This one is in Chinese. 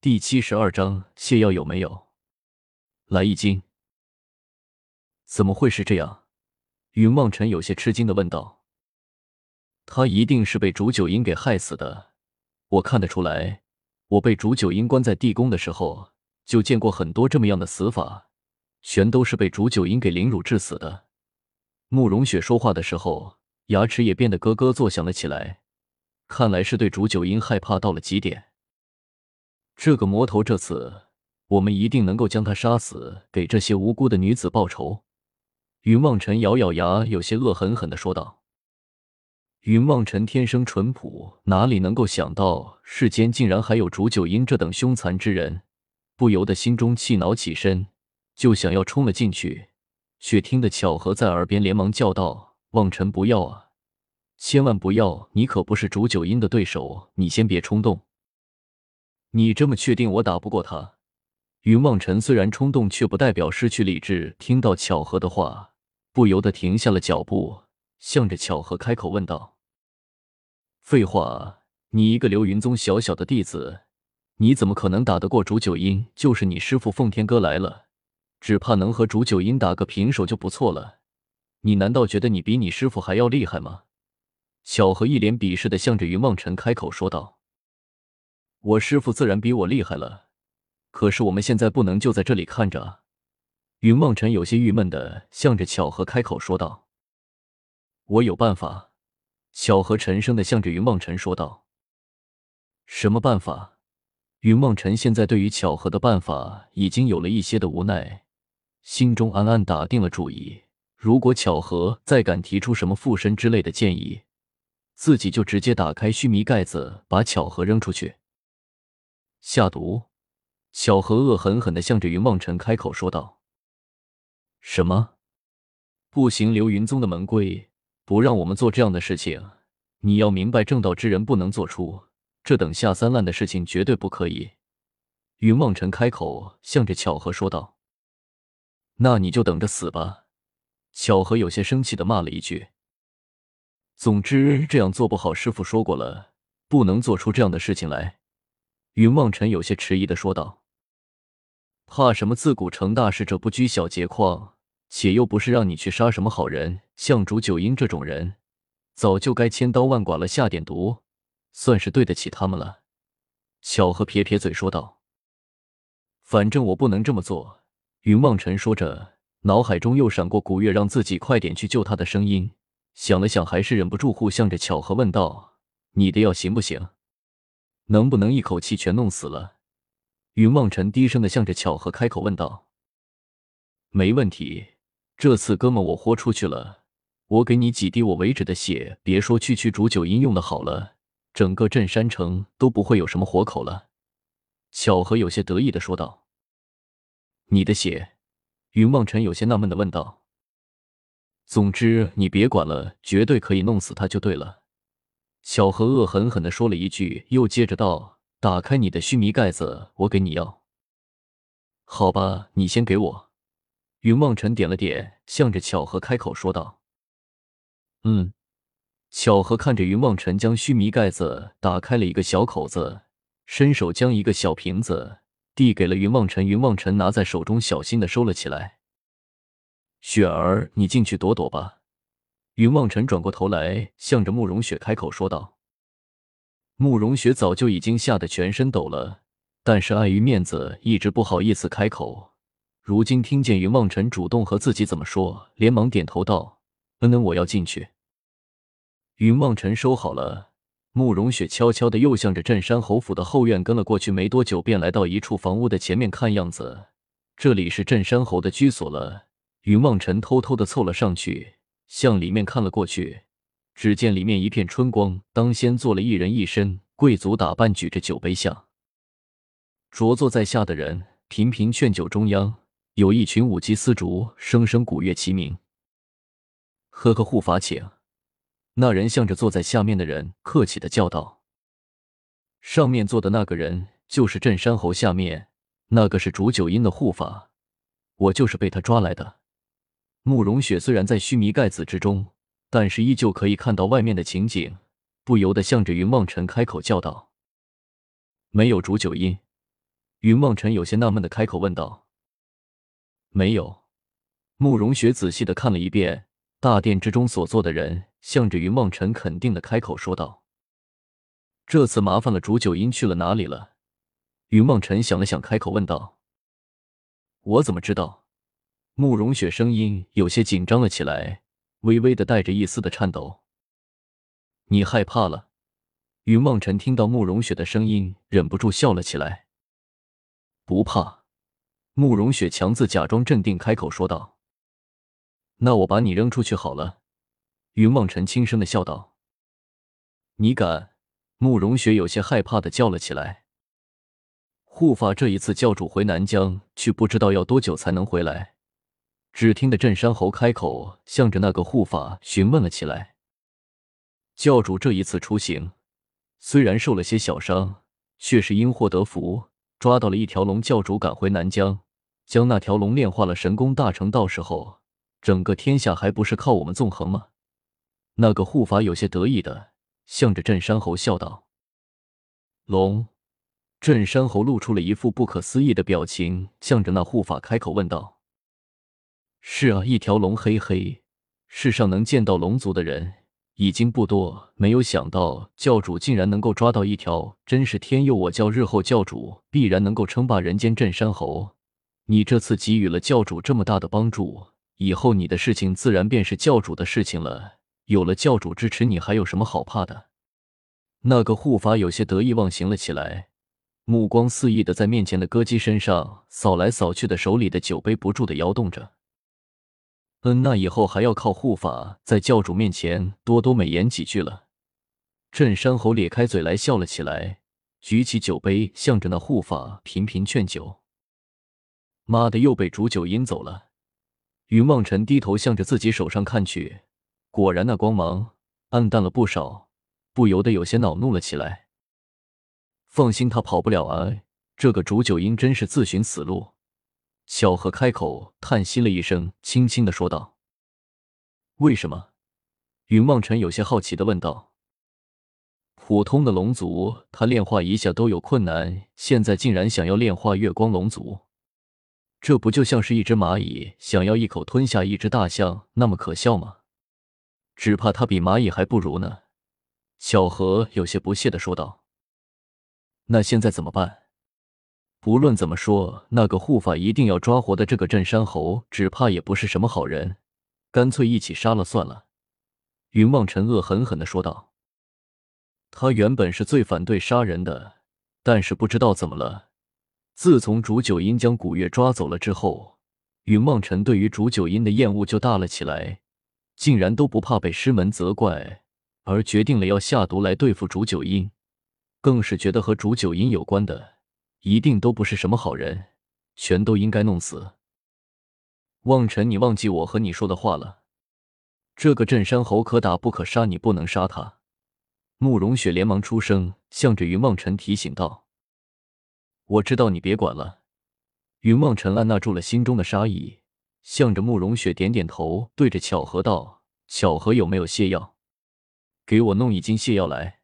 第七十二章泻药有没有？来一斤。怎么会是这样？云望尘有些吃惊的问道。他一定是被煮酒阴给害死的。我看得出来，我被煮酒阴关在地宫的时候，就见过很多这么样的死法，全都是被煮酒阴给凌辱致死的。慕容雪说话的时候，牙齿也变得咯咯作响了起来，看来是对煮酒阴害怕到了极点。这个魔头，这次我们一定能够将他杀死，给这些无辜的女子报仇。云望尘咬咬牙，有些恶狠狠的说道：“云望尘天生淳朴，哪里能够想到世间竟然还有竹九阴这等凶残之人，不由得心中气恼起身，就想要冲了进去，却听得巧合在耳边连忙叫道：‘望尘不要啊，千万不要！你可不是竹九阴的对手，你先别冲动。’”你这么确定我打不过他？云望尘虽然冲动，却不代表失去理智。听到巧合的话，不由得停下了脚步，向着巧合开口问道：“废话，你一个流云宗小小的弟子，你怎么可能打得过竹九阴？就是你师傅奉天哥来了，只怕能和竹九阴打个平手就不错了。你难道觉得你比你师傅还要厉害吗？”巧合一脸鄙视的向着云望尘开口说道。我师傅自然比我厉害了，可是我们现在不能就在这里看着。云望尘有些郁闷的向着巧合开口说道：“我有办法。”巧合沉声的向着云望尘说道：“什么办法？”云望尘现在对于巧合的办法已经有了一些的无奈，心中暗暗打定了主意：如果巧合再敢提出什么附身之类的建议，自己就直接打开须弥盖子，把巧合扔出去。下毒！巧合恶狠狠的向着云望尘开口说道：“什么？不行！流云宗的门规不让我们做这样的事情。你要明白，正道之人不能做出这等下三滥的事情，绝对不可以。”云望尘开口向着巧合说道：“那你就等着死吧！”巧合有些生气的骂了一句：“总之，这样做不好。师傅说过了，不能做出这样的事情来。”云望尘有些迟疑的说道：“怕什么？自古成大事者不拘小节旷，且又不是让你去杀什么好人。像竹九阴这种人，早就该千刀万剐了，下点毒，算是对得起他们了。”巧合撇撇嘴说道：“反正我不能这么做。”云望尘说着，脑海中又闪过古月让自己快点去救他的声音，想了想，还是忍不住互向着巧合问道：“你的药行不行？”能不能一口气全弄死了？云望尘低声的向着巧合开口问道：“没问题，这次哥们我豁出去了，我给你几滴我为止的血，别说区区煮酒阴用的好了，整个镇山城都不会有什么活口了。”巧合有些得意的说道：“你的血？”云望尘有些纳闷的问道：“总之你别管了，绝对可以弄死他就对了。”巧合恶狠狠的说了一句，又接着道：“打开你的须弥盖子，我给你药。”好吧，你先给我。云望尘点了点，向着巧合开口说道：“嗯。”巧合看着云望尘将须弥盖子打开了一个小口子，伸手将一个小瓶子递给了云望尘。云望尘拿在手中，小心的收了起来。雪儿，你进去躲躲吧。云望尘转过头来，向着慕容雪开口说道：“慕容雪早就已经吓得全身抖了，但是碍于面子，一直不好意思开口。如今听见云望尘主动和自己怎么说，连忙点头道：‘嗯嗯，我要进去。’云望尘收好了，慕容雪悄悄的又向着镇山侯府的后院跟了过去。没多久，便来到一处房屋的前面，看样子这里是镇山侯的居所了。云望尘偷偷的凑了上去。向里面看了过去，只见里面一片春光。当先坐了一人一身贵族打扮，举着酒杯下，着坐在下的人频频劝酒。中央有一群舞姬丝竹，声声鼓乐齐鸣。呵呵，护法请。那人向着坐在下面的人客气的叫道：“上面坐的那个人就是镇山侯，下面那个是煮酒阴的护法，我就是被他抓来的。”慕容雪虽然在须弥盖子之中，但是依旧可以看到外面的情景，不由得向着云望尘开口叫道：“没有煮酒阴。”云望尘有些纳闷的开口问道：“没有。”慕容雪仔细的看了一遍大殿之中所坐的人，向着云望尘肯定的开口说道：“这次麻烦了煮酒阴去了哪里了？”云望尘想了想，开口问道：“我怎么知道？”慕容雪声音有些紧张了起来，微微的带着一丝的颤抖。“你害怕了？”云梦辰听到慕容雪的声音，忍不住笑了起来。“不怕。”慕容雪强自假装镇定，开口说道。那我把你扔出去好了。”云梦辰轻声的笑道。“你敢？”慕容雪有些害怕的叫了起来。护法这一次教主回南疆去，不知道要多久才能回来。只听得镇山侯开口，向着那个护法询问了起来。教主这一次出行，虽然受了些小伤，却是因祸得福，抓到了一条龙。教主赶回南疆，将那条龙炼化了神功大成，到时候。整个天下还不是靠我们纵横吗？那个护法有些得意的向着镇山侯笑道：“龙。”镇山侯露出了一副不可思议的表情，向着那护法开口问道：“是啊，一条龙，嘿嘿。世上能见到龙族的人已经不多，没有想到教主竟然能够抓到一条，真是天佑我教！日后教主必然能够称霸人间。镇山侯，你这次给予了教主这么大的帮助。”以后你的事情自然便是教主的事情了。有了教主支持，你还有什么好怕的？那个护法有些得意忘形了起来，目光肆意的在面前的歌姬身上扫来扫去的，手里的酒杯不住的摇动着。嗯，那以后还要靠护法在教主面前多多美言几句了。镇山侯咧开嘴来笑了起来，举起酒杯向着那护法频频劝酒。妈的，又被煮酒阴走了。云望尘低头向着自己手上看去，果然那光芒暗淡了不少，不由得有些恼怒了起来。放心，他跑不了啊！这个煮酒阴真是自寻死路。小何开口叹息了一声，轻轻的说道：“为什么？”云望尘有些好奇的问道。普通的龙族，他炼化一下都有困难，现在竟然想要炼化月光龙族。这不就像是一只蚂蚁想要一口吞下一只大象那么可笑吗？只怕他比蚂蚁还不如呢。小何有些不屑的说道。那现在怎么办？不论怎么说，那个护法一定要抓活的这个镇山侯，只怕也不是什么好人。干脆一起杀了算了。云望尘恶狠狠的说道。他原本是最反对杀人的，但是不知道怎么了。自从竹九阴将古月抓走了之后，云梦尘对于竹九阴的厌恶就大了起来，竟然都不怕被师门责怪，而决定了要下毒来对付竹九阴，更是觉得和竹九阴有关的一定都不是什么好人，全都应该弄死。望尘，你忘记我和你说的话了，这个镇山侯可打不可杀，你不能杀他。慕容雪连忙出声，向着云望尘提醒道。我知道你别管了。云望尘按捺住了心中的杀意，向着慕容雪点点头，对着巧合道：“巧合有没有泻药？给我弄一斤泻药来。”